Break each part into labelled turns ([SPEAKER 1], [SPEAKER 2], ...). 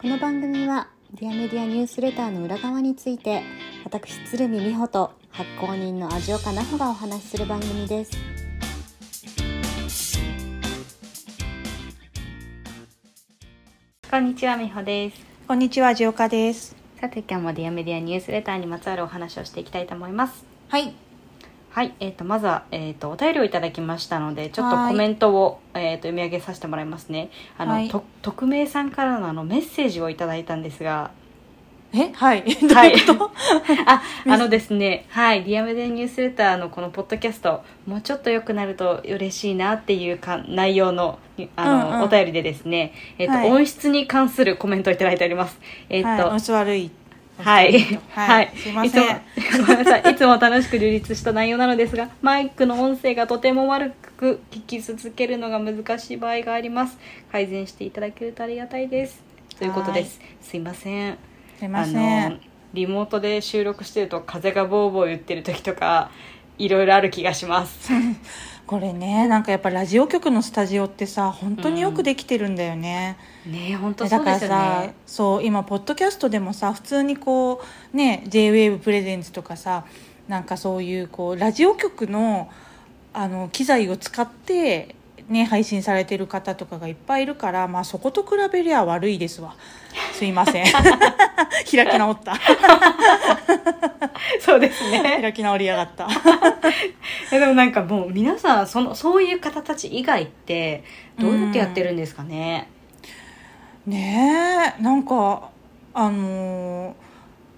[SPEAKER 1] この番組はディアメディアニュースレターの裏側について私鶴見美穂と発行人の味岡奈穂がお話しする番組ですこんにちは美穂です
[SPEAKER 2] こんにちは、ジオカです。
[SPEAKER 1] さて今日もディアメディアニュースレターにまつわるお話をしていきたいと思います
[SPEAKER 2] はい。
[SPEAKER 1] はい、えー、とまずは、えー、とお便りをいただきましたのでちょっと
[SPEAKER 2] はい。
[SPEAKER 1] コメントを、えー、と読み上げさせてもらいますね。あの、
[SPEAKER 2] はい。
[SPEAKER 1] と匿名さんからのあのメッセージをいただいたんですが。
[SPEAKER 2] え、はい。
[SPEAKER 1] はい。ああのですねはい「ディアメデニュースレター」のこのポッドキャストもうちょっと良くなると嬉しいなっていうか内容のあの、
[SPEAKER 2] うんうん。
[SPEAKER 1] お便りでですね、えーと
[SPEAKER 2] はい。
[SPEAKER 1] 音質に関するコメントをいただいております。えっ、
[SPEAKER 2] はい、
[SPEAKER 1] と、
[SPEAKER 2] 音質悪い。
[SPEAKER 1] はい。
[SPEAKER 2] はい。すいません。
[SPEAKER 1] いつも ごめんなさい。いつも楽しく流立した内容なのですが、マイクの音声がとても悪く聞き続けるのが難しい場合があります。改善していただけるとありがたいです。ということです。すいません。
[SPEAKER 2] すいませ
[SPEAKER 1] あの
[SPEAKER 2] ん。
[SPEAKER 1] リモートで収録してると風がボーボー言ってる時とか、いろいろある気がします。
[SPEAKER 2] これね、なんかやっぱラジオ局のスタジオってさ、本当によくできてるんだよね。
[SPEAKER 1] ねえ、本当
[SPEAKER 2] だ
[SPEAKER 1] そうですよ
[SPEAKER 2] からさ
[SPEAKER 1] ね。、
[SPEAKER 2] そう、今、ポッドキャストでもさ、普通にこう、ね、JWAVE プレゼンツとかさ、なんかそういう、こう、ラジオ局の、あの、機材を使って、ね、配信されてる方とかがいっぱいいるから、まあそこと比べりゃ悪いですわ。すいません。開き直った。
[SPEAKER 1] そうですね。
[SPEAKER 2] 開き直りやがった。
[SPEAKER 1] え でもなんかもう皆さんそのそういう方たち以外ってどうやってやってるんですかね、
[SPEAKER 2] ねえなんかあのー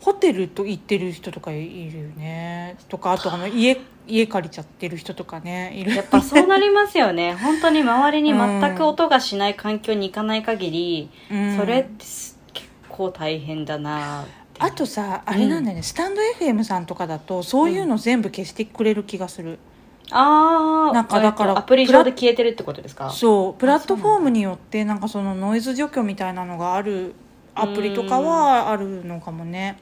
[SPEAKER 2] ホテルと行ってる人とかいるよね。とかあとあの家家借りちゃってる人とかねいる。
[SPEAKER 1] やっぱそうなりますよね。本当に周りに全く音がしない環境に行かない限り、
[SPEAKER 2] うん。
[SPEAKER 1] それってす結構大変だな
[SPEAKER 2] あとさあれなんだよね、スタンド FM さんとかだとそういうの全部消してくれる気がする、
[SPEAKER 1] ああ
[SPEAKER 2] なんかだから
[SPEAKER 1] アプリ上で消えてるってことですか？
[SPEAKER 2] そう。プラットフォームによってなんかそのノイズ除去みたいなのがあるアプリとかはあるのかもね。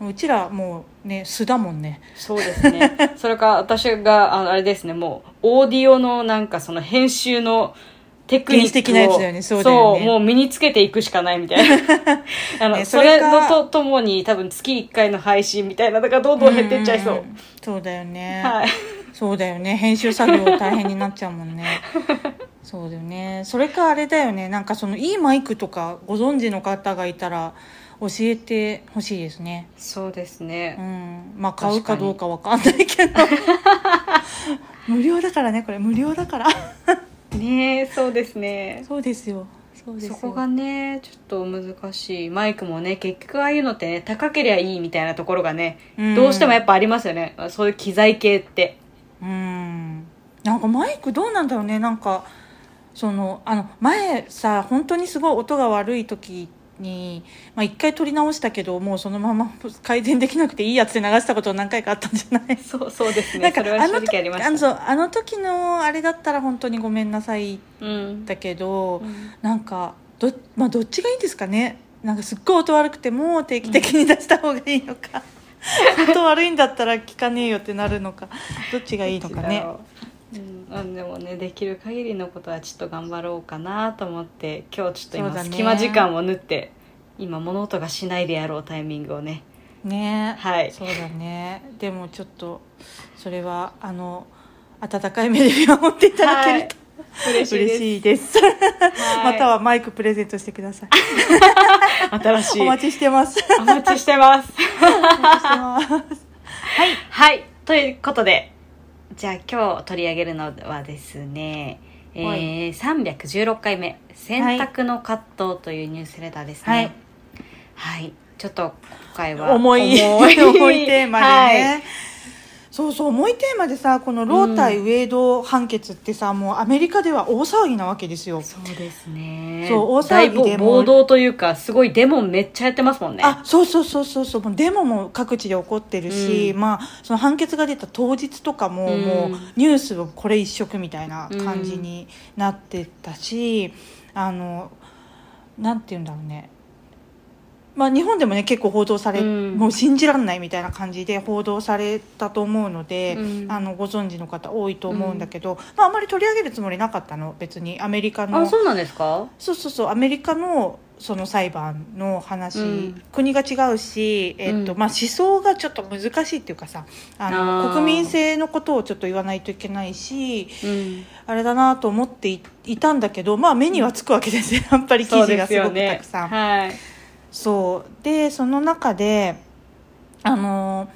[SPEAKER 1] う
[SPEAKER 2] ちらもうね素だもんね。
[SPEAKER 1] そうですね。それか私があのあれですね。もうオーディオのなんかその編集のテクニック
[SPEAKER 2] 的なやつだよね。そうだよね。
[SPEAKER 1] もう身につけていくしかないみたいな。あの、
[SPEAKER 2] ね
[SPEAKER 1] それのとともに多分月1回の配信みたいなのがどんどん減ってっちゃいそう、
[SPEAKER 2] そうだよね、
[SPEAKER 1] はい。
[SPEAKER 2] そうだよね。編集作業大変になっちゃうもんね そうだよね。それかあれだよね。なんかそのいいマイクとかご存知の方がいたら教えてほしいですね。
[SPEAKER 1] そうです
[SPEAKER 2] う
[SPEAKER 1] ね、
[SPEAKER 2] ん。まあ買うかどうかわかんないけど。無料だからねこれ。無料だから。
[SPEAKER 1] ねえそうですね。
[SPEAKER 2] そうですよ。そうですよ。
[SPEAKER 1] そこがねちょっと難しい。マイクもね結局ああいうのってね高けりゃいいみたいなところがね、
[SPEAKER 2] うん。
[SPEAKER 1] どうしてもやっぱありますよね。そういう機材系って。
[SPEAKER 2] うん。なんかマイクどうなんだろうね。なんかそのあの前さ本当にすごい音が悪い時に、まあ、一回撮り直したけどもうそのまま 改善できなくていいやつで流したこと何回かあったんじゃない？
[SPEAKER 1] そうそうです
[SPEAKER 2] なんかあの時
[SPEAKER 1] 直あ
[SPEAKER 2] のあの時のあれだったら本当にごめんなさい
[SPEAKER 1] うん
[SPEAKER 2] だけど、
[SPEAKER 1] うん。
[SPEAKER 2] なんかど,、まあ、どっちがいいんですかね？なんかすっごい音悪くても定期的に出した方がいいのか、音悪いんだったら聞かねえよってなるのか。どっちがいいのかね？
[SPEAKER 1] うん、あでもねできる限りのことはちょっと頑張ろうかなと思って今日ちょっと今、隙間時間を縫って今物音がしないでやろうタイミングをね。
[SPEAKER 2] ね。
[SPEAKER 1] はい。
[SPEAKER 2] そうだね。でもちょっとそれはあの温かい目で見守っていただけると、
[SPEAKER 1] 嬉しいです。
[SPEAKER 2] 嬉しいです、
[SPEAKER 1] はい。
[SPEAKER 2] またはマイクプレゼントしてください。
[SPEAKER 1] 新しい。
[SPEAKER 2] お待ちしてます。
[SPEAKER 1] お待ちしてます。
[SPEAKER 2] お待ちしてます。
[SPEAKER 1] はい。はい。ということでじゃあ今日取り上げるのはですねえ
[SPEAKER 2] はい。
[SPEAKER 1] ー、316回目「選択の葛藤」というニュースレターですね。はい、ちょっと今回は
[SPEAKER 2] 重い
[SPEAKER 1] 重い
[SPEAKER 2] 重いテーマでね、
[SPEAKER 1] はい
[SPEAKER 2] そうそう重いテーマでさこのロー対ウェイド判決ってさ、もうアメリカでは大騒ぎなわけですよ。
[SPEAKER 1] そうですね。
[SPEAKER 2] そう大騒ぎで
[SPEAKER 1] 暴動というかすごいデモめっちゃやってますもんね。
[SPEAKER 2] あそうそうそうそうそう。もうデモも各地で起こってるし、
[SPEAKER 1] うん。
[SPEAKER 2] まあその判決が出た当日とかも、
[SPEAKER 1] うん。
[SPEAKER 2] もうニュースはこれ一色みたいな感じになってたし、あのなんて言うんだろうねまあ、日本でもね結構報道され、
[SPEAKER 1] うん。
[SPEAKER 2] もう信じられないみたいな感じで報道されたと思うので、
[SPEAKER 1] うん。
[SPEAKER 2] あのご存知の方多いと思うんだけど、まあ、あんまり取り上げるつもりなかったの別に。アメリカの
[SPEAKER 1] あそうなんですか？
[SPEAKER 2] そうそうそう。アメリカのその裁判の話、
[SPEAKER 1] うん。
[SPEAKER 2] 国が違うし、えっと
[SPEAKER 1] うん。
[SPEAKER 2] まあ、思想がちょっと難しいっていうかさあの国民性のことをちょっと言わないといけないし
[SPEAKER 1] うん。
[SPEAKER 2] あれだなと思っていいたんだけど、まあ、目にはつくわけですよやっぱり記事がすごくたくさん。
[SPEAKER 1] はい
[SPEAKER 2] そう。でその中であの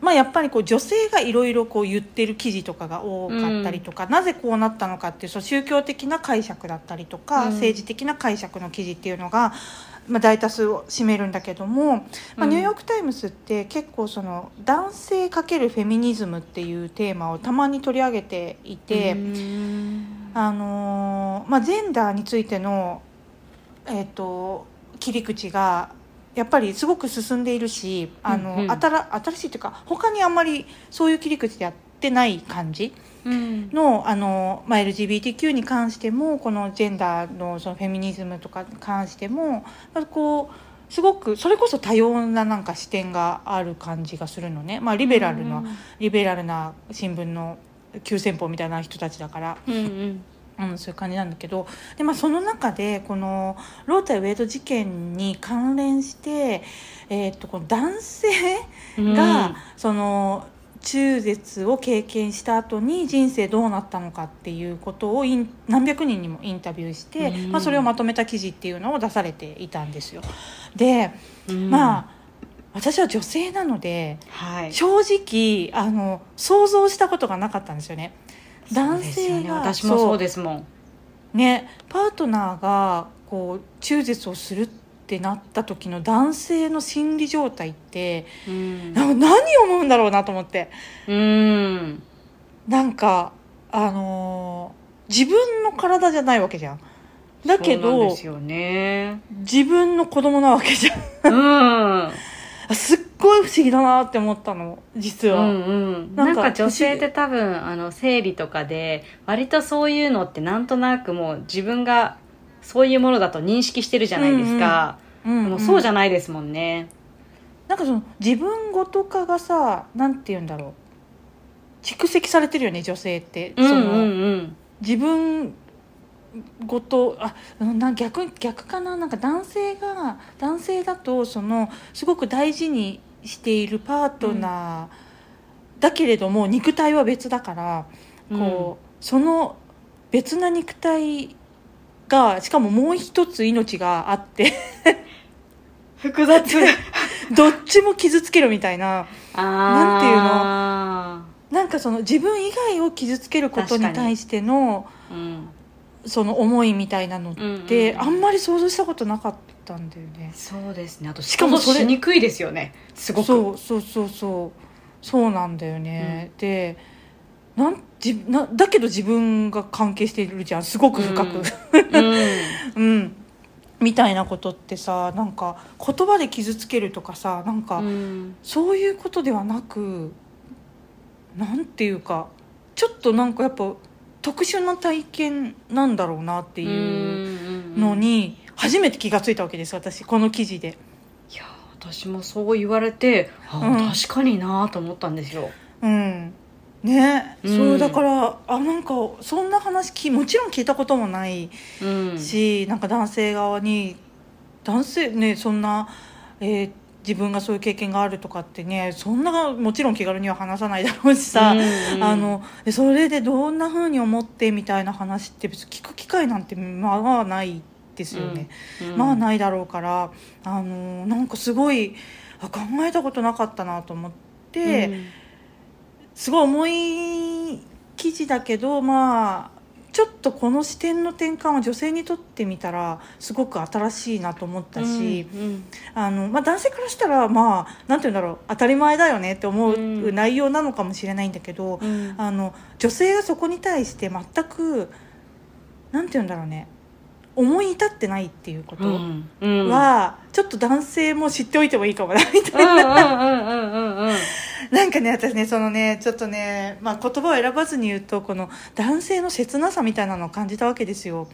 [SPEAKER 2] まあやっぱりこう女性がいろいろこう言ってる記事とかが多かったりとか、なぜこうなったのかっていうその宗教的な解釈だったりとか、
[SPEAKER 1] うん。
[SPEAKER 2] 政治的な解釈の記事っていうのが、まあ、大多数を占めるんだけども、まあ、
[SPEAKER 1] うん。
[SPEAKER 2] ニューヨーク・タイムズって結構その男性×フェミニズムっていうテーマをたまに取り上げていて。
[SPEAKER 1] うん。
[SPEAKER 2] あのーまあ、ジェンダーについての、えー、と切り口がやっぱりすごく進んでいるしあの、
[SPEAKER 1] うんうん。
[SPEAKER 2] 新新しいというか他にあんまりそういう切り口でやってない感じ
[SPEAKER 1] うん。
[SPEAKER 2] のあの、まあ、LGBTQ に関してもこのジェンダーのそのフェミニズムとかに関してもまあこうすごくそれこそ多様ななんか視点がある感じがするのね、まあ、リベラルな、リベラルな新聞の急先鋒みたいな人たちだから。
[SPEAKER 1] うんうん
[SPEAKER 2] うん、そういう感じなんだけどで、まあ、その中でこのロータイ・ウェイド事件に関連して、えー、とこの男性
[SPEAKER 1] うん
[SPEAKER 2] が、その中絶を経験した後に人生どうなったのかっていうことを何百人にもインタビューして、
[SPEAKER 1] うん
[SPEAKER 2] まあ、それをまとめた記事っていうのを出されていたんですよ。で、
[SPEAKER 1] うん
[SPEAKER 2] まあ私は女性なので
[SPEAKER 1] はい
[SPEAKER 2] 正直あの想像したことがなかったんですよね。男性が
[SPEAKER 1] 私もそうですもん。
[SPEAKER 2] ねパートナーがこう中絶をするってなった時の男性の心理状態って
[SPEAKER 1] うん。
[SPEAKER 2] 何を思うんだろうなと思って。
[SPEAKER 1] うん。
[SPEAKER 2] なんかあのー自分の体じゃないわけじゃん。だけど
[SPEAKER 1] ですよね。
[SPEAKER 2] 自分の子供なわけじゃん。
[SPEAKER 1] うん。
[SPEAKER 2] あ すっごい不思議だなって思ったの実は、
[SPEAKER 1] うんうん、
[SPEAKER 2] な
[SPEAKER 1] んんか女性って多分あの生理とかで割とそういうのってなんとなくもう自分がそういうものだと認識してるじゃないですか、
[SPEAKER 2] うん
[SPEAKER 1] でもそうじ
[SPEAKER 2] ゃ
[SPEAKER 1] ゃないですもんね。
[SPEAKER 2] なんかその自分ごと化がさなんて言うんだろう。蓄積されてるよね女性って、その
[SPEAKER 1] うんうんうん。
[SPEAKER 2] 自分ごとあうんな逆逆かな？なんか男性が男性だとそのすごく大事にしているパートナーだけれども、肉体は別だからこう、その別な肉体がしかももう一つ命があって
[SPEAKER 1] 複雑
[SPEAKER 2] どっちも傷つけるみたいな
[SPEAKER 1] なん
[SPEAKER 2] ていうの？
[SPEAKER 1] の
[SPEAKER 2] なんかその自分以外を傷つけることに対しての
[SPEAKER 1] うん。
[SPEAKER 2] その思いみたいなのって、
[SPEAKER 1] うんうん。
[SPEAKER 2] あんまり想像したことなかったんだよね。
[SPEAKER 1] そうですね。あとし
[SPEAKER 2] しかもそれ
[SPEAKER 1] しにくいですよね。すごく。
[SPEAKER 2] そうそうそうそう。そうなんだよね、でなんじなだけど自分が関係しているじゃん。すごく深く。
[SPEAKER 1] うん。
[SPEAKER 2] うん、みたいなことってさなんか言葉で傷つけるとかさなんか、
[SPEAKER 1] うん。
[SPEAKER 2] そういうことではなくなんていうかちょっとなんかやっぱ特殊な体験なんだろうなっていうのに初めて気がついたわけです私この記事で。
[SPEAKER 1] いや私もそう言われてあ、
[SPEAKER 2] うん。
[SPEAKER 1] 確かになと思ったんですよ。
[SPEAKER 2] うん。ね、
[SPEAKER 1] うん。
[SPEAKER 2] そうだからあなんかそんな話きもちろん聞いたこともない
[SPEAKER 1] うん。
[SPEAKER 2] し、なんか男性側に男性ねそんな、えー自分がそういう経験があるとかってねそんなもちろん気軽には話さないだろうしさ、
[SPEAKER 1] うんうん。
[SPEAKER 2] あのでそれでどんな風に思ってみたいな話って別に聞く機会なんてまあないですよね。
[SPEAKER 1] うん。
[SPEAKER 2] まあないだろうからあのなんかすごいあ考えたことなかったなと思って。
[SPEAKER 1] うん。
[SPEAKER 2] すごい重い記事だけどまあちょっとこの視点の転換は女性にとってみたらすごく新しいなと思ったし、
[SPEAKER 1] うん。
[SPEAKER 2] あのまあ、男性からしたらまあなんて言うんだろう当たり前だよねって思う
[SPEAKER 1] うん。
[SPEAKER 2] 内容なのかもしれないんだけど、
[SPEAKER 1] うん。
[SPEAKER 2] あの女性がそこに対して全くなんて言うんだろうね思い至ってないっていうことは、ちょっと男性も知っておいてもいいかもなみたい
[SPEAKER 1] うん
[SPEAKER 2] な。なんかね私ねそのねちょっとね、まあ、言葉を選ばずに言うとこの男性の切なさみたいなのを感じたわけですよ。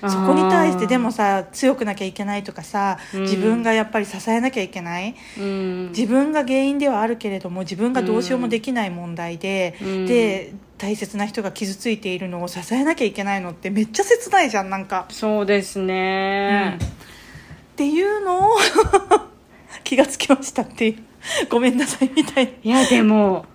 [SPEAKER 2] そこに対してでもさ強くなきゃいけないとかさ
[SPEAKER 1] うん。
[SPEAKER 2] 自分がやっぱり支えなきゃいけない、
[SPEAKER 1] うん。
[SPEAKER 2] 自分が原因ではあるけれども自分がどうしようもできない問題で、
[SPEAKER 1] うん。
[SPEAKER 2] で大切な人が傷ついているのを支えなきゃいけないのってめっちゃ切ないじゃんなんか。
[SPEAKER 1] そうですね。
[SPEAKER 2] っていうのを 気がつきましたっていう。ごめんなさいみたいな。い
[SPEAKER 1] やでも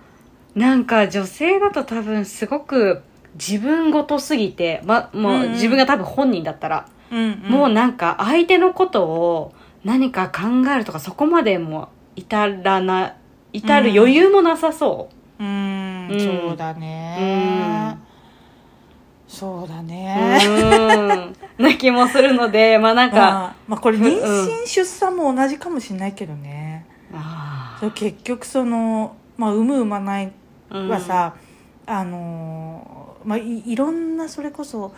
[SPEAKER 1] なんか女性だと多分すごく自分ごとすぎて、ま、も
[SPEAKER 2] うんう
[SPEAKER 1] うん。自分が多分本人だったら、
[SPEAKER 2] うんうん。
[SPEAKER 1] もうなんか相手のことを何か考えるとかそこまでも至らな至る余裕もなさそう。
[SPEAKER 2] ーん。
[SPEAKER 1] うん。
[SPEAKER 2] そうだね。そうだね。
[SPEAKER 1] うん。な気もするのでまあなんか、
[SPEAKER 2] まあ、まあこれ
[SPEAKER 1] うん
[SPEAKER 2] 妊娠出産も同じかもしれないけどね。
[SPEAKER 1] あ
[SPEAKER 2] そう結局その、まあ、産む産まない
[SPEAKER 1] ー
[SPEAKER 2] はさ、あのーまあいいろんなそれこそ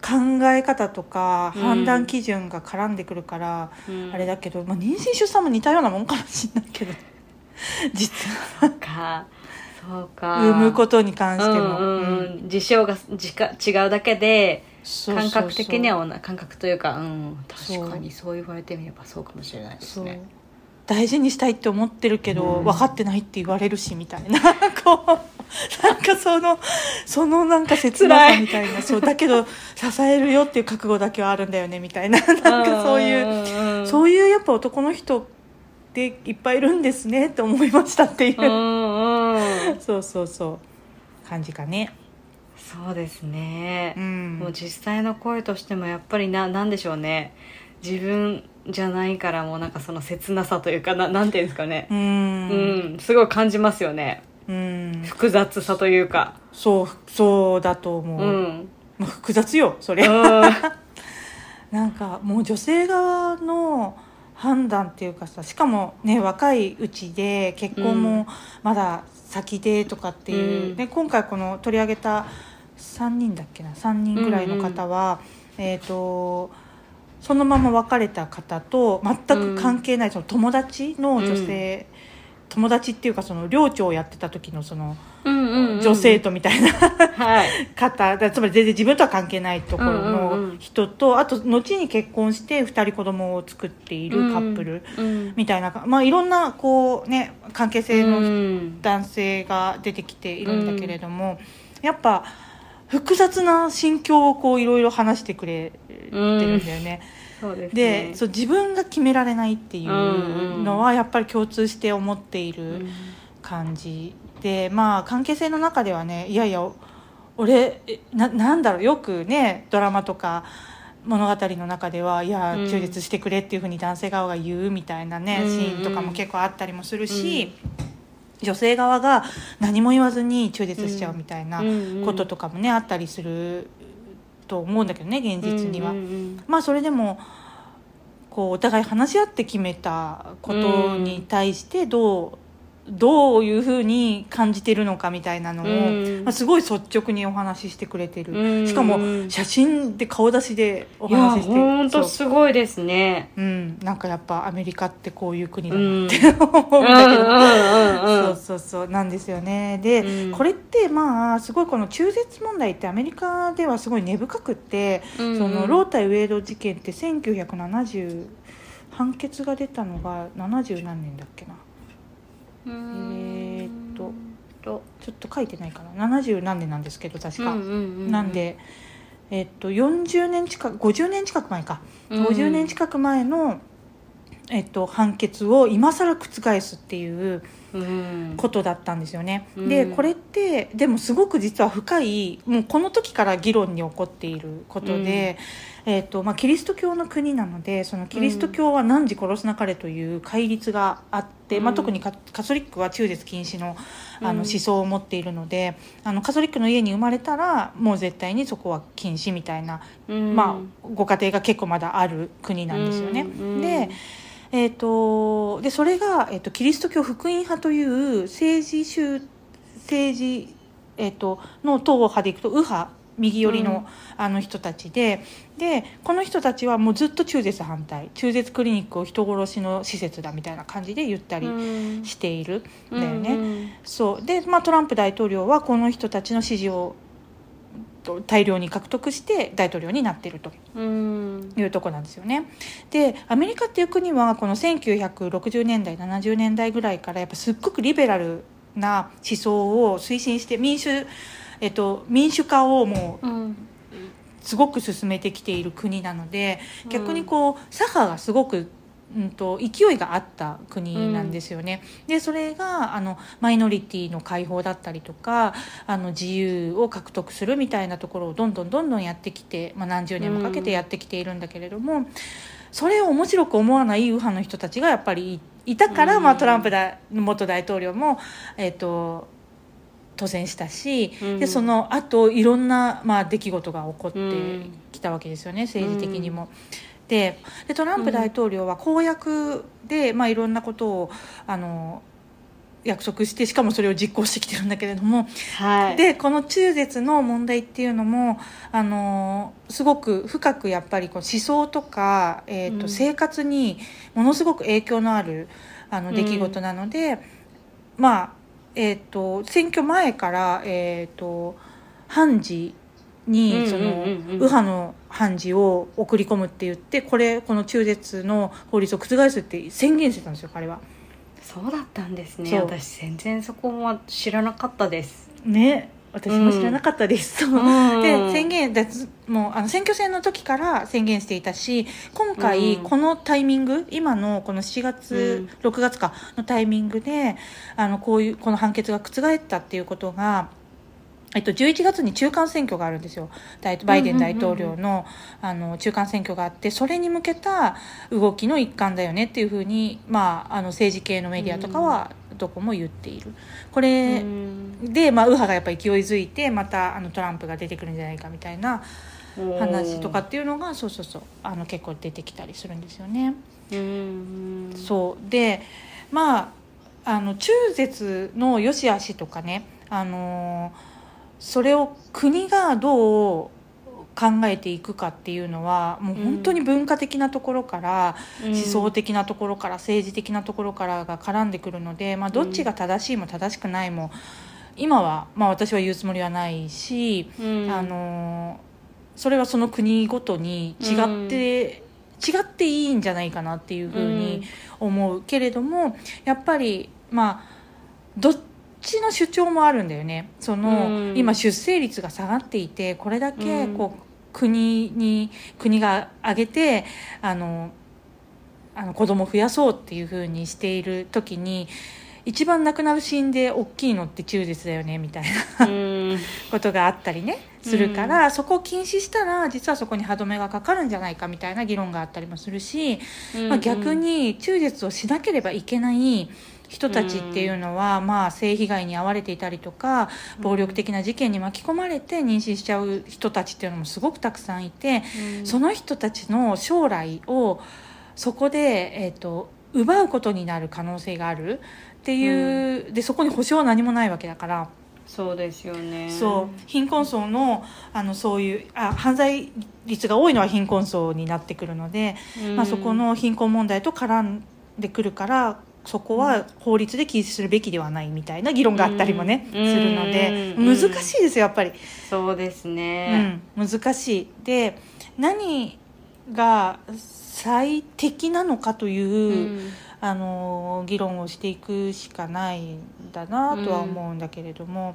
[SPEAKER 2] 考え方とか
[SPEAKER 1] うん。
[SPEAKER 2] 判断基準が絡んでくるから、
[SPEAKER 1] うん。
[SPEAKER 2] あれだけど、まあ、妊娠出産も似たようなもんかもしれないけど。実は
[SPEAKER 1] かそうか。
[SPEAKER 2] 産むことに関しても、
[SPEAKER 1] うんうん
[SPEAKER 2] うん。
[SPEAKER 1] うん。事象がじか違うだけで感覚的には同じ感覚というか、うん、確かにそう。言われてみればそうかもしれないですね。
[SPEAKER 2] 大事にしたいって思ってるけど、
[SPEAKER 1] うん。
[SPEAKER 2] 分かってないって言われるしみたいな こう なんかそのそのなんか切なさみたいなそうだけど支えるよっていう覚悟だけはあるんだよねみたいな。なんかそういう、そういうやっぱ男の人っていっぱいいるんですねって思いましたっていう、そうそうそう。感じかね。
[SPEAKER 1] そうですね。
[SPEAKER 2] う、ん。
[SPEAKER 1] もう実際の声としてもやっぱりななんでしょうね。自分じゃないからもうなんかその切なさというかななんていうんですかね。
[SPEAKER 2] う
[SPEAKER 1] うんん、すごい感じますよね
[SPEAKER 2] うん。
[SPEAKER 1] 複雑さというか。
[SPEAKER 2] そうそうだと思う、
[SPEAKER 1] うん。
[SPEAKER 2] まあ、複雑よそれ、
[SPEAKER 1] うん。
[SPEAKER 2] なんかもう女性側の判断っていうかさしかもね若いうちで結婚
[SPEAKER 1] う
[SPEAKER 2] もまだ先でとかっていう、
[SPEAKER 1] うん。
[SPEAKER 2] ね、今回この取り上げた3人だっけな3人ぐらいの方は、えっ、とそのまま別れた方と全く関係ないその友達の女性、友達っていうかその寮長をやってた時のその
[SPEAKER 1] うんうんうん。
[SPEAKER 2] 女性とみたいな
[SPEAKER 1] はい。
[SPEAKER 2] 方だつまり全然自分とは関係ないところ
[SPEAKER 1] うんうん
[SPEAKER 2] の
[SPEAKER 1] うん。
[SPEAKER 2] 人と、あと後に結婚して2人子供を作っているカップル
[SPEAKER 1] うん。
[SPEAKER 2] みたいな、まあいろんなこうね関係性
[SPEAKER 1] う
[SPEAKER 2] の
[SPEAKER 1] ん。
[SPEAKER 2] 男性が出てきているんだけれども、やっぱ複雑な心境をこういろいろ話してくれてるんだよね。
[SPEAKER 1] そうです
[SPEAKER 2] で
[SPEAKER 1] ね
[SPEAKER 2] そう自分が決められないっていうのはやっぱり共通して思っている。感じ。でまあ関係性の中ではねいやいや俺えななんだろうよくねドラマとか物語の中ではいや
[SPEAKER 1] うん。
[SPEAKER 2] 中絶してくれっていうふうに男性側が言うみたいなね、
[SPEAKER 1] うん
[SPEAKER 2] シーンとかも結構あったりもするし、女性側が何も言わずに中絶しちゃうみたいなこととかもねあったりすると思うんだけどね現実には。
[SPEAKER 1] うんうん
[SPEAKER 2] まあそれでもこうお互い話し合って決めたことに対してどう、どういうふうに感じてるのかみたいなのを、
[SPEAKER 1] うん。
[SPEAKER 2] まあ、すごい率直にお話ししてくれてる、
[SPEAKER 1] うん。
[SPEAKER 2] しかも写真で顔出しでお話しして。
[SPEAKER 1] 本当すごいですね。
[SPEAKER 2] う。ん、なんかやっぱアメリカってこういう国だ
[SPEAKER 1] うん
[SPEAKER 2] なって思うんだけど、そうそうそう。なんですよね。で、
[SPEAKER 1] うん。
[SPEAKER 2] これってまあすごいこの中絶問題ってアメリカではすごい根深くって、そのロー対ウェイド事件って1970判決が出たのが70何年だっけな？
[SPEAKER 1] え
[SPEAKER 2] ーっと
[SPEAKER 1] と
[SPEAKER 2] ちょっと書いてないかな。70何年なんですけど確か、
[SPEAKER 1] うんうんうん
[SPEAKER 2] なんでえっと40年近く50年近く前か、
[SPEAKER 1] うん
[SPEAKER 2] 50年近く前の、えっと、判決を今更覆すっていう
[SPEAKER 1] うん
[SPEAKER 2] ことだったんですよね、
[SPEAKER 1] うん。
[SPEAKER 2] でこれってでもすごく実は深いもうこの時から議論に起こっていることで、えーとまあ、キリスト教の国なのでそのキリスト教は何時殺すなかれという戒律があって、
[SPEAKER 1] うん。
[SPEAKER 2] まあ、特にカカソリックは中絶禁止のあ
[SPEAKER 1] うん。
[SPEAKER 2] の思想を持っているので、あのカソリックの家に生まれたらもう絶対にそこは禁止みたいな、
[SPEAKER 1] うん。
[SPEAKER 2] まあ、ご家庭が結構まだある国なんですよね。
[SPEAKER 1] うん。
[SPEAKER 2] でえー、とでそれが、えー、とキリスト教福音派という政治宗政治、えー、との党派でいくと右派右寄りの,、あの人たちででこの人たちはもうずっと中絶反対。中絶クリニックを人殺しの施設だみたいな感じで言ったり
[SPEAKER 1] うん。
[SPEAKER 2] している。んだよね。
[SPEAKER 1] うん。
[SPEAKER 2] そう。で、まあ、トランプ大統領はこの人たちの支持をと大量に獲得して大統領になっていると。
[SPEAKER 1] うん
[SPEAKER 2] いうとこなんですよね。でアメリカっていう国はこの1960年代70年代ぐらいからやっぱすっごくリベラルな思想を推進して民主、えっと、民主化をもう
[SPEAKER 1] うん
[SPEAKER 2] すごく進めてきている国なので逆にこう左派がすごくうんと勢いがあった国なんですよね。でそれがあのマイノリティの解放だったりとかあの自由を獲得するみたいなところをどんどんどんどんやってきて、まあ、何十年もかけてやってきているんだけれども、それを面白く思わない右派の人たちがやっぱりいたから、まあ、トランプだ元大統領も、えっと当選したし、
[SPEAKER 1] うん
[SPEAKER 2] でその後いろんな、まあ、出来事が起こって
[SPEAKER 1] うん
[SPEAKER 2] きたわけですよね政治的にも。ででトランプ大統領は公約で、まあ、いろんなことをあの約束してしかもそれを実行してきてるんだけれども、
[SPEAKER 1] はい。
[SPEAKER 2] でこの中絶の問題っていうのもあのすごく深くやっぱりこう思想とか、えーと
[SPEAKER 1] うん。
[SPEAKER 2] 生活にものすごく影響のあるあの
[SPEAKER 1] うん
[SPEAKER 2] 出来事なので、まあえー、と選挙前から、えー、と判事にその
[SPEAKER 1] うんうんうん。うん
[SPEAKER 2] 右派の判事を送り込むって言ってこれこの中絶の法律を覆すって宣言してたんですよ彼は。
[SPEAKER 1] そうだったんですね。私全然そこは知らなかったです。
[SPEAKER 2] ね。私も知らなかったです。そう。
[SPEAKER 1] うん。
[SPEAKER 2] で宣言だもうあの選挙戦の時から宣言していたし今回
[SPEAKER 1] うん。
[SPEAKER 2] このタイミング、今のこの7月、6月かのタイミングであのこういうこの判決が覆ったっていうことが、えっと、11月に中間選挙があるんですよ。大バイデン大統領の,、あの中間選挙があってそれに向けた動きの一環だよねっていうふうに、まあ、あの政治系のメディアとかはどこも言っている。これ、
[SPEAKER 1] うん。
[SPEAKER 2] で、まあ、右派がやっぱり勢いづいてまたあのトランプが出てくるんじゃないかみたいな話とかっていうのがそうそうそうあの結構出てきたりするんですよね。
[SPEAKER 1] うん
[SPEAKER 2] そう。でまああの中絶の良し悪しとかねあのそれを国がどう考えていくかっていうのはもう本当に文化的なところから、
[SPEAKER 1] うん。
[SPEAKER 2] 思想的なところから政治的なところからが絡んでくるので、まあ、どっちが正しいも正しくないも今は、まあ、私は言うつもりはないし、
[SPEAKER 1] うん。
[SPEAKER 2] あのそれはその国ごとに違って、違っていいんじゃないかなっていうふうに思うけれどもやっぱりまあどっちの主張もあるんだよね。その、
[SPEAKER 1] うん。
[SPEAKER 2] 今出生率が下がっていてこれだけ
[SPEAKER 1] うん。
[SPEAKER 2] こう、国に国が挙げてあのあの子供増やそうっていうふうにしている時に一番亡くなるシーンで大きいのって中絶だよねみたいな
[SPEAKER 1] うん。
[SPEAKER 2] ことがあったりねするから、そこを禁止したら実はそこに歯止めがかかるんじゃないかみたいな議論があったりもするし、まあ、逆に中絶をしなければいけない人たちっていうのは、まあ、性被害に遭われていたりとか暴力的な事件に巻き込まれて妊娠しちゃう人たちっていうのもすごくたくさんいて、
[SPEAKER 1] うん。
[SPEAKER 2] その人たちの将来をそこで、えー、と奪うことになる可能性があるっていう、でそこに保証は何もないわけだから。
[SPEAKER 1] そうですよね。
[SPEAKER 2] そう。貧困層のあのそういうあ犯罪率が多いのは貧困層になってくるので、
[SPEAKER 1] うん。
[SPEAKER 2] まあ、そこの貧困問題と絡んでくるからそこは法律で禁止するべきではないみたいな議論があったりもね、
[SPEAKER 1] うん。
[SPEAKER 2] するので
[SPEAKER 1] うん。
[SPEAKER 2] 難しいですよやっぱり、
[SPEAKER 1] そうです
[SPEAKER 2] う
[SPEAKER 1] ね、
[SPEAKER 2] ん、難しい。で何が最適なのかという、
[SPEAKER 1] うん。
[SPEAKER 2] あの議論をしていくしかないんだなとは思うんだけれども、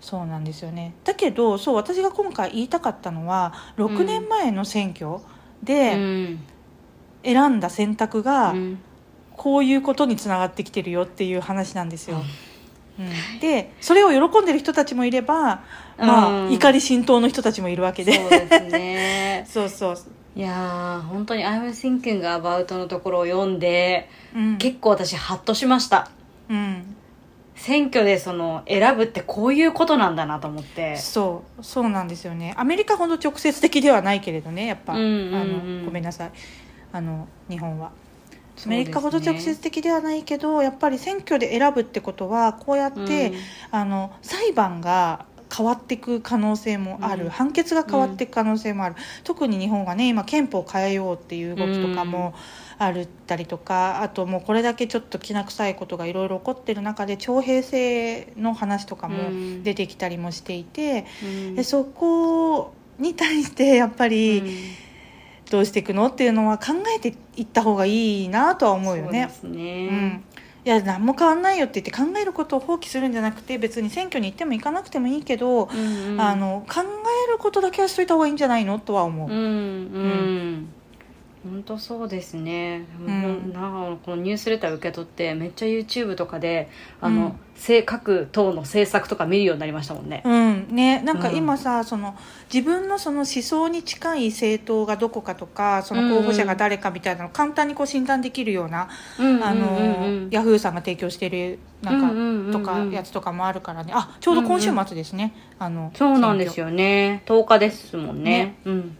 [SPEAKER 2] そうなんですよね。だけどそう私が今回言いたかったのは6年前の選挙
[SPEAKER 1] う
[SPEAKER 2] で
[SPEAKER 1] ん。
[SPEAKER 2] 選んだ選択が
[SPEAKER 1] うん
[SPEAKER 2] こういうことにつながってきてるよっていう話なんですよ。うん、でそれを喜んでる人たちもいれば、まあ
[SPEAKER 1] うん
[SPEAKER 2] 怒り心頭の人たちもいるわけで。
[SPEAKER 1] そうですね。
[SPEAKER 2] そうそう、
[SPEAKER 1] いやー本当に「I'm thinking about」のところを読んで
[SPEAKER 2] うん、
[SPEAKER 1] 結構私ハッとしました。
[SPEAKER 2] うん。
[SPEAKER 1] 選挙でその選ぶってこういうことなんだなと思って。
[SPEAKER 2] そう。そうなんですよね。アメリカほど直接的ではないけれどねやっぱ、
[SPEAKER 1] うんうんうん。
[SPEAKER 2] あのごめんなさい。あの日本は。アメリカほど直接的ではないけどやっぱり選挙で選ぶってことはこうやって、あの裁判が変わっていく可能性もある、
[SPEAKER 1] うん。
[SPEAKER 2] 判決が変わっていく可能性もある、特に日本はね今憲法を変えようっていう動きとかもあるったりとか、あともうこれだけちょっときな臭いことがいろいろ起こってる中で徴兵制の話とかも
[SPEAKER 1] うん。
[SPEAKER 2] 出てきたりもしていて、
[SPEAKER 1] うん。
[SPEAKER 2] でそこに対してやっぱりどうしていくのっていうのは考えていった方がいいなとは思うよね。
[SPEAKER 1] そうね、
[SPEAKER 2] うん。いや何も変わんないよって言って考えることを放棄するんじゃなくて別に選挙に行っても行かなくてもいいけど、
[SPEAKER 1] うんうん。
[SPEAKER 2] あの考えることだけはしといた方がいいんじゃないの？とは思う。
[SPEAKER 1] うん。うん本当そうですね、
[SPEAKER 2] うん。
[SPEAKER 1] なんかこのニュースレター受け取ってめっちゃ YouTube とかであの、
[SPEAKER 2] うん。
[SPEAKER 1] せ各党の政策とか見るようになりましたもんね。
[SPEAKER 2] うん。ね、なんか
[SPEAKER 1] うん。
[SPEAKER 2] 今さ、その自分のその思想に近い政党がどこかとかその候補者が誰かみたいなのを簡単にこう診断できるような、あのヤフーさんが提供しているなんか、
[SPEAKER 1] うんうんうんうん。
[SPEAKER 2] とかやつとかもあるからね。あちょうど今週末ですね、あの
[SPEAKER 1] そうなんです
[SPEAKER 2] 選
[SPEAKER 1] よね。10日ですもんね。
[SPEAKER 2] ね。
[SPEAKER 1] うん。
[SPEAKER 2] 挙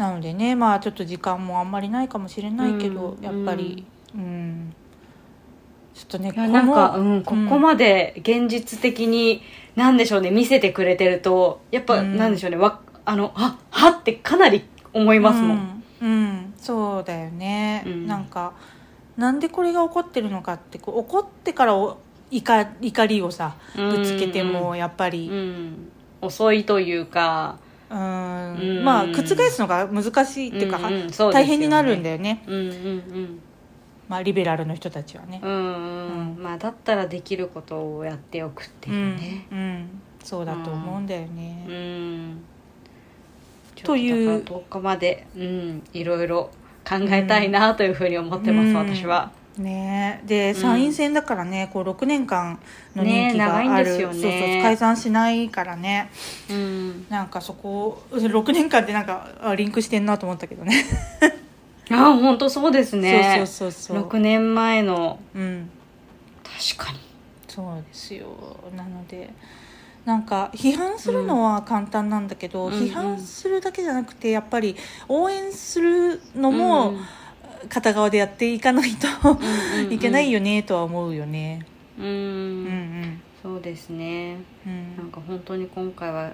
[SPEAKER 2] なのでねまあちょっと時間もあんまりないかもしれないけど、
[SPEAKER 1] うん
[SPEAKER 2] やっぱりうん。ちょっとね
[SPEAKER 1] なんか、うん、ここ
[SPEAKER 2] で
[SPEAKER 1] まで現実的になんでしょうね見せてくれてるとやっぱ、
[SPEAKER 2] うん。
[SPEAKER 1] なんでしょうねわあのははってかなり思いますもん、
[SPEAKER 2] うん、うん。そうだよね、
[SPEAKER 1] うん。
[SPEAKER 2] なんかなんでこれが起こってるのかってこう怒ってからお怒怒りをさぶつけてもやっぱ
[SPEAKER 1] う
[SPEAKER 2] り、
[SPEAKER 1] ん、遅いというか
[SPEAKER 2] うん。
[SPEAKER 1] うん。
[SPEAKER 2] まあ覆すのが難しいっていうか、
[SPEAKER 1] うんうん。そうね。
[SPEAKER 2] 大変になるんだよね、
[SPEAKER 1] うんうん
[SPEAKER 2] まあ、リベラルの人たちはね。
[SPEAKER 1] うん。うん。うん、まあだったらできることをやっておくっていうね。
[SPEAKER 2] うんうん、そうだと思うんだよね。
[SPEAKER 1] うん、
[SPEAKER 2] という
[SPEAKER 1] ちょっとだから10日まで、うん、いろいろ考えたいなというふうに思ってます、
[SPEAKER 2] うん。
[SPEAKER 1] 私は
[SPEAKER 2] ね。で
[SPEAKER 1] ん。
[SPEAKER 2] 参院選だからね、こう6年間の任期がある、そうそう解散しないからね。
[SPEAKER 1] うん。
[SPEAKER 2] なんかそこ6 年間ってなんかあリンクしてんなと思ったけどね。
[SPEAKER 1] あ本当そうですね。
[SPEAKER 2] そうそうそうそう。
[SPEAKER 1] 6年前の。
[SPEAKER 2] うん。
[SPEAKER 1] 確かに。
[SPEAKER 2] そうですよ。なのでなんか批判するのは簡単なんだけど、
[SPEAKER 1] うん
[SPEAKER 2] 批判するだけじゃなくてやっぱり応援するのも片側でやっていかないと、いけないよねとは思うよね。
[SPEAKER 1] うん、う
[SPEAKER 2] うん。ん
[SPEAKER 1] そうですね。
[SPEAKER 2] うん。
[SPEAKER 1] なんか本当に今回は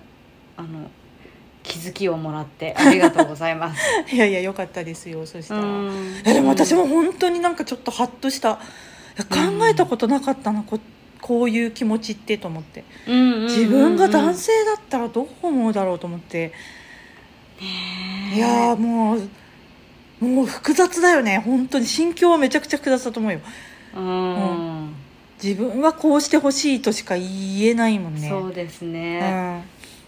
[SPEAKER 1] あの気づきをもらってありがとうございます。
[SPEAKER 2] いやいや良かったですよ。そしたら、
[SPEAKER 1] うん。
[SPEAKER 2] えでも私も本当になんかちょっとハッとした。考えたことなかったなここういう気持ちってと思って。自分が男性だったらどう思うだろうと思って。いやーもうもう複雑だよね。本当に。心境はめちゃくちゃ複雑だと思うよ。
[SPEAKER 1] うん、
[SPEAKER 2] 自分はこうしてほしいとしか言えないもんね。
[SPEAKER 1] そうです
[SPEAKER 2] う
[SPEAKER 1] ね、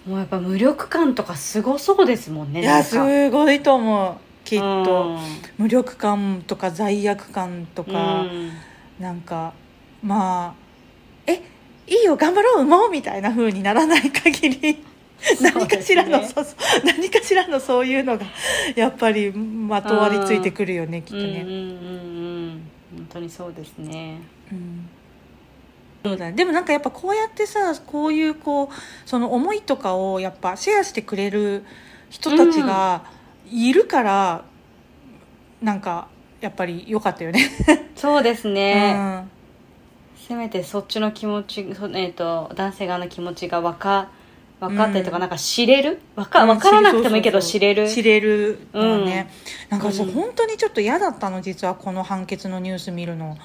[SPEAKER 2] ん。
[SPEAKER 1] もうやっぱ無力感とかすごそうですもんね
[SPEAKER 2] いやすごいと思う。きっと、
[SPEAKER 1] うん。
[SPEAKER 2] 無力感とか罪悪感とか、
[SPEAKER 1] うん。
[SPEAKER 2] なんかまあえいいよ頑張ろう産もうみたいな風にならない限り 何かしらの
[SPEAKER 1] そう
[SPEAKER 2] そうそう。何かしらのそういうのがやっぱりまとわりついてくるよねきっとね、
[SPEAKER 1] うんうんうんうん。本当にそうですね。
[SPEAKER 2] うん。そうだね。でもなんかやっぱこうやってさこういうこうその思いとかをやっぱシェアしてくれる人たちがいるから、なんかやっぱり良かったよね。
[SPEAKER 1] そうですね、
[SPEAKER 2] うん。
[SPEAKER 1] せめてそっちの気持ち、そえー、と男性側の気持ちが分か分かったりとか、
[SPEAKER 2] うん。
[SPEAKER 1] なんか知れる？分か
[SPEAKER 2] うん
[SPEAKER 1] 分からなくてもいいけど
[SPEAKER 2] そうそうそう。
[SPEAKER 1] 知れる？
[SPEAKER 2] 知れる。のね、なんかさ、
[SPEAKER 1] うん。
[SPEAKER 2] 本当にちょっと嫌だったの実はこの判決のニュース見るの。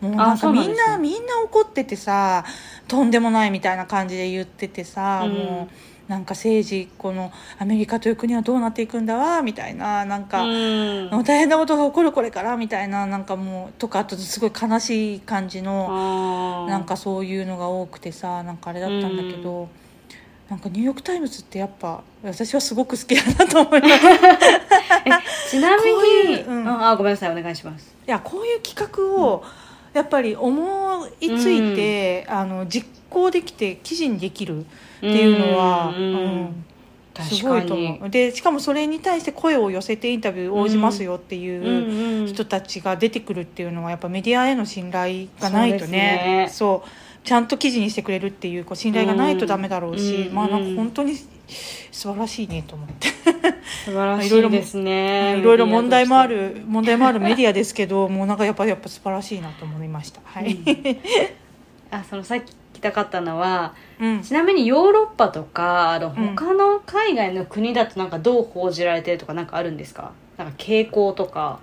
[SPEAKER 2] もうなん
[SPEAKER 1] あ
[SPEAKER 2] かみん
[SPEAKER 1] そうなんですね。
[SPEAKER 2] なみんな怒っててさとんでもないみたいな感じで言っててさ、
[SPEAKER 1] うん。
[SPEAKER 2] もうなんか政治このアメリカという国はどうなっていくんだわみたいななんか、
[SPEAKER 1] うん。
[SPEAKER 2] もう大変なことが起こるこれからみたいななんかもうとかあとすごい悲しい感じの、
[SPEAKER 1] あー。
[SPEAKER 2] なんかそういうのが多くてさなんかあれだったんだけど、なんかニューヨーク・タイムズってやっぱ私はすごく好きだなと思います。
[SPEAKER 1] ちなみに
[SPEAKER 2] ううん。
[SPEAKER 1] ああごめんなさいお願いします。
[SPEAKER 2] やこういう企画をやっぱり思いついて、あの実行できて記事にできるっていうのは、
[SPEAKER 1] うん
[SPEAKER 2] うんすごいと
[SPEAKER 1] に
[SPEAKER 2] 思う。でしかもそれに対して声を寄せてインタビュー応じますよっていう。
[SPEAKER 1] うんうん。
[SPEAKER 2] 人たちが出てくるっていうのはやっぱメディアへの信頼がないとね。
[SPEAKER 1] そうね。
[SPEAKER 2] そうちゃんと記事にしてくれるっていうこう信頼がないとダメだろうし、
[SPEAKER 1] うん
[SPEAKER 2] まあなん
[SPEAKER 1] うん。
[SPEAKER 2] か本当に素晴らしいねと思って、
[SPEAKER 1] 素晴らしいですね。
[SPEAKER 2] いろいろ問題もある問題もあるメディアですけど もうなんかやっぱやっぱ素晴らしいなと思いました。はい、
[SPEAKER 1] あそのさっき聞きたかったのは
[SPEAKER 2] うん。
[SPEAKER 1] ちなみにヨーロッパとかあの
[SPEAKER 2] うん
[SPEAKER 1] 他の海外の国だとなんかどう報じられてるとかなんかあるんですか？なんか傾向とか。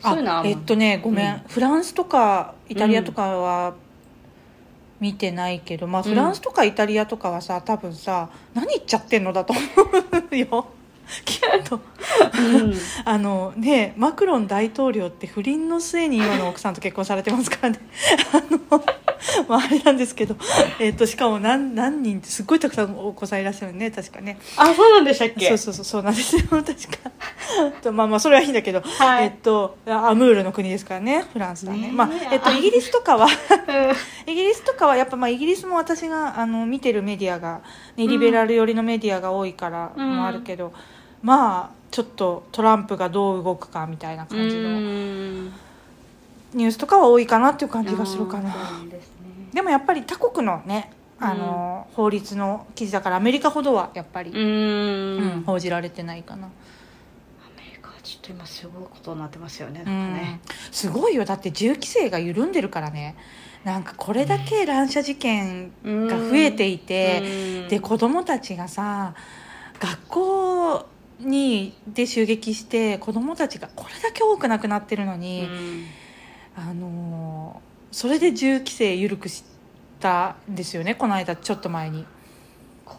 [SPEAKER 1] そういうの
[SPEAKER 2] えっとねごめん、
[SPEAKER 1] うん。
[SPEAKER 2] フランスとかイタリアとかは見てないけど、まあフランスとかイタリアとかはさ多分さ何言っちゃってんのだと思うよ。きっと
[SPEAKER 1] うん。
[SPEAKER 2] あのねマクロン大統領って不倫の末に今の奥さんと結婚されてますからね。あの、まあ、あれなんですけど、えっとしかも何何人ってすっごいたくさんお子さんいらっしゃるね確かね。
[SPEAKER 1] あそうなんでしたっけ？
[SPEAKER 2] そうそうそうそうなんですよ 確か。とまあまあそれはいいんだけど、
[SPEAKER 1] はい。
[SPEAKER 2] えっとアムールの国ですからねフランスはね。まあえっとイギリスとかは
[SPEAKER 1] うん。
[SPEAKER 2] イギリスとかはやっぱまあイギリスも私があの見てるメディアが、ね、リベラル寄りのメディアが多いから
[SPEAKER 1] うん。
[SPEAKER 2] もあるけど、まあちょっとトランプがどう動くかみたいな感じ
[SPEAKER 1] う
[SPEAKER 2] の
[SPEAKER 1] ん。
[SPEAKER 2] ニュースとかは多いかなっていう感じがするかな。
[SPEAKER 1] あーそうですね
[SPEAKER 2] でもやっぱり他国のねあの、法律の記事だからアメリカほどはやっぱり、
[SPEAKER 1] う
[SPEAKER 2] うん
[SPEAKER 1] ん
[SPEAKER 2] 報じられてないかな、
[SPEAKER 1] アメリカはちょっと今すごいことになってますよね
[SPEAKER 2] う
[SPEAKER 1] なんか
[SPEAKER 2] ん
[SPEAKER 1] ね、
[SPEAKER 2] すごいよ。だって銃規制が緩んでるからね。なんかこれだけ乱射事件が増えていて、
[SPEAKER 1] うん。
[SPEAKER 2] で子供たちがさ学校にで襲撃して子供たちがこれだけ多く亡くなってるの
[SPEAKER 1] う
[SPEAKER 2] に、
[SPEAKER 1] ん。
[SPEAKER 2] あのーそれで銃規制緩くしたんですよねこの間ちょっと前に。
[SPEAKER 1] 怖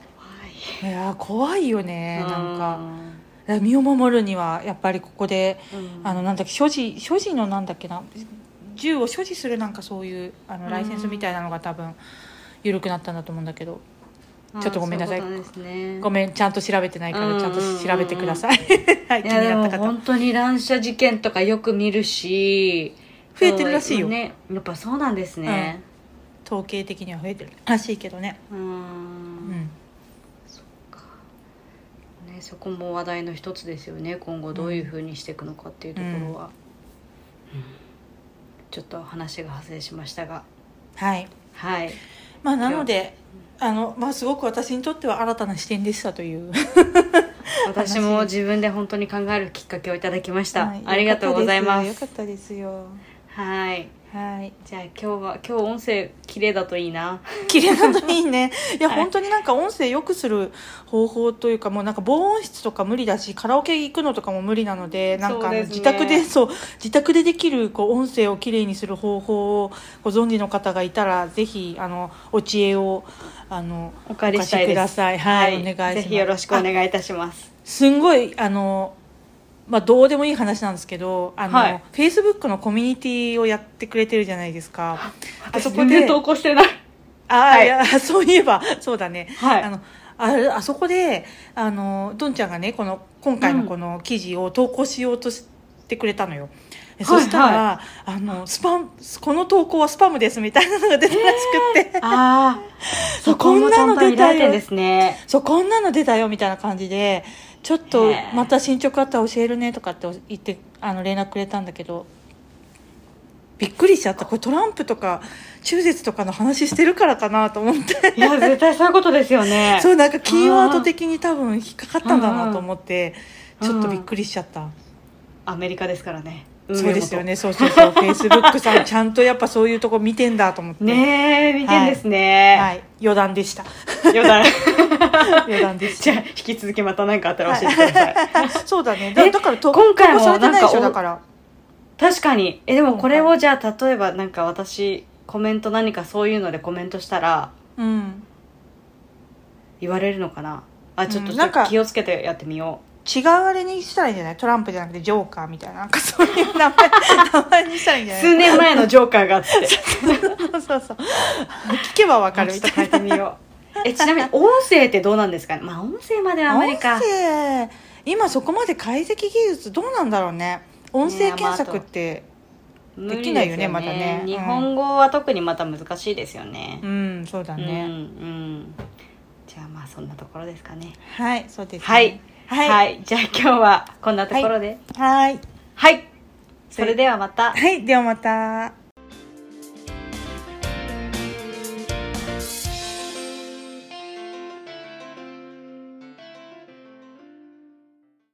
[SPEAKER 2] い。やー怖いよね
[SPEAKER 1] い
[SPEAKER 2] なんか。身を守るにはやっぱりここで
[SPEAKER 1] うん。
[SPEAKER 2] あのなんだっけ所持所持のなんだっけな銃を所持するなんかそういうあのライセンスみたいなのが多分緩くなったんだと思うんだけど。ちょっとごめんなさい。
[SPEAKER 1] ね。
[SPEAKER 2] ごめんちゃんと調べてないから
[SPEAKER 1] うん。
[SPEAKER 2] ちゃんと調べてください。はい 気になった方。
[SPEAKER 1] 本当に乱射事件とかよく見るし
[SPEAKER 2] 増えてるらしいよ。
[SPEAKER 1] ねやっぱそうなんですね。
[SPEAKER 2] 統計的には増えてるらしいけどね。
[SPEAKER 1] うん。
[SPEAKER 2] うん。
[SPEAKER 1] ね、そこも話題の一つですよね。今後どういうふうにしていくのかっていうところは、うん。ちょっと話が派生しましたが。
[SPEAKER 2] はい。
[SPEAKER 1] はい。
[SPEAKER 2] まあなのであの、まあ、すごく私にとっては新たな視点でしたという。
[SPEAKER 1] 私も自分で本当に考えるきっかけをいただきました、
[SPEAKER 2] はい。
[SPEAKER 1] ありがとうございます。
[SPEAKER 2] よかったですよ
[SPEAKER 1] はい。
[SPEAKER 2] はい。
[SPEAKER 1] じゃあ今日は今日音声綺麗だといいな。
[SPEAKER 2] 綺麗なのにいいね。いや、
[SPEAKER 1] はい。
[SPEAKER 2] 本当になんか音声良くする方法というかもうなんか防音室とか無理だしカラオケ行くのとかも無理なのでなんかあの
[SPEAKER 1] そうですね。
[SPEAKER 2] 自宅でそう自宅でできるこう音声をきれいにする方法をご存知の方がいたらぜひあのお知恵をあの
[SPEAKER 1] お借りしたい
[SPEAKER 2] お貸しください。はいお願いします。
[SPEAKER 1] ぜひよろしくお願いいたします。
[SPEAKER 2] すんごいあのまあどうでもいい話なんですけどあの、
[SPEAKER 1] はい。
[SPEAKER 2] Facebook のコミュニティをやってくれてるじゃないですか。あそこで
[SPEAKER 1] 投稿してない。
[SPEAKER 2] あ、
[SPEAKER 1] はい。
[SPEAKER 2] い、や そういえばそうだね。
[SPEAKER 1] はい。
[SPEAKER 2] あのあれあそこであのどんちゃんがねこの今回のこの記事を投稿しようとしてくれたのよ、でそしたら、
[SPEAKER 1] は
[SPEAKER 2] あのスパムこの投稿はスパムですみたいなのが出たらしくって。
[SPEAKER 1] ああ
[SPEAKER 2] そう
[SPEAKER 1] そこん
[SPEAKER 2] なの出たよ。そうこんなの出たよみたいな感じでちょっとまた進捗あったら教えるねとかって言ってあの連絡くれたんだけどびっくりしちゃった。これトランプとか中絶とかの話してるからかなと思って。
[SPEAKER 1] いや絶対そういうことですよね。
[SPEAKER 2] そうなんかキーワード的に多分引っかかったんだなと思って
[SPEAKER 1] うん。
[SPEAKER 2] ちょっとびっくりしちゃった、
[SPEAKER 1] アメリカですからね
[SPEAKER 2] そうですよね。そうそうそう。フェイスブックさんちゃんとやっぱそういうとこ見てんだと思って。
[SPEAKER 1] ねえ見てんですね、
[SPEAKER 2] はい。余談でした。
[SPEAKER 1] 余談。
[SPEAKER 2] 余談でし
[SPEAKER 1] じゃあ引き続きまた何かあったら教えてください、
[SPEAKER 2] た そうだね。だからと
[SPEAKER 1] 今回も
[SPEAKER 2] されてないでしょだから。
[SPEAKER 1] 確かに。えでもこれをじゃあ例えばなんか私コメント何かそういうのでコメントしたら
[SPEAKER 2] うん。
[SPEAKER 1] 言われるのかな？あちょっと気をつけてやってみよ
[SPEAKER 2] 違うあれにしたらいいんじゃない？トランプじゃなくてジョーカーみたいな。なんかそういう名前名前にしたらいいんじゃない？
[SPEAKER 1] う数年前のジョーカーがあって。
[SPEAKER 2] そうそうそう聞けばわかる
[SPEAKER 1] ちょっと
[SPEAKER 2] みたいな
[SPEAKER 1] みよう。えちなみに音声ってどうなんですかね？まあ音声まではあまりか。
[SPEAKER 2] 音声。今そこまで解析技術どうなんだろうね。音声検索って、できないよね
[SPEAKER 1] です
[SPEAKER 2] まだね。うん。
[SPEAKER 1] 日本語は特にまた難しいですよね。
[SPEAKER 2] うんそうだ
[SPEAKER 1] うん
[SPEAKER 2] ね、
[SPEAKER 1] うん。じゃあまあそんなところですかね。
[SPEAKER 2] はいそうですね。
[SPEAKER 1] はい
[SPEAKER 2] はい
[SPEAKER 1] はい、じゃあ今日はこんなところで。
[SPEAKER 2] はい。
[SPEAKER 1] はい、それではまた。
[SPEAKER 2] はい。ではまた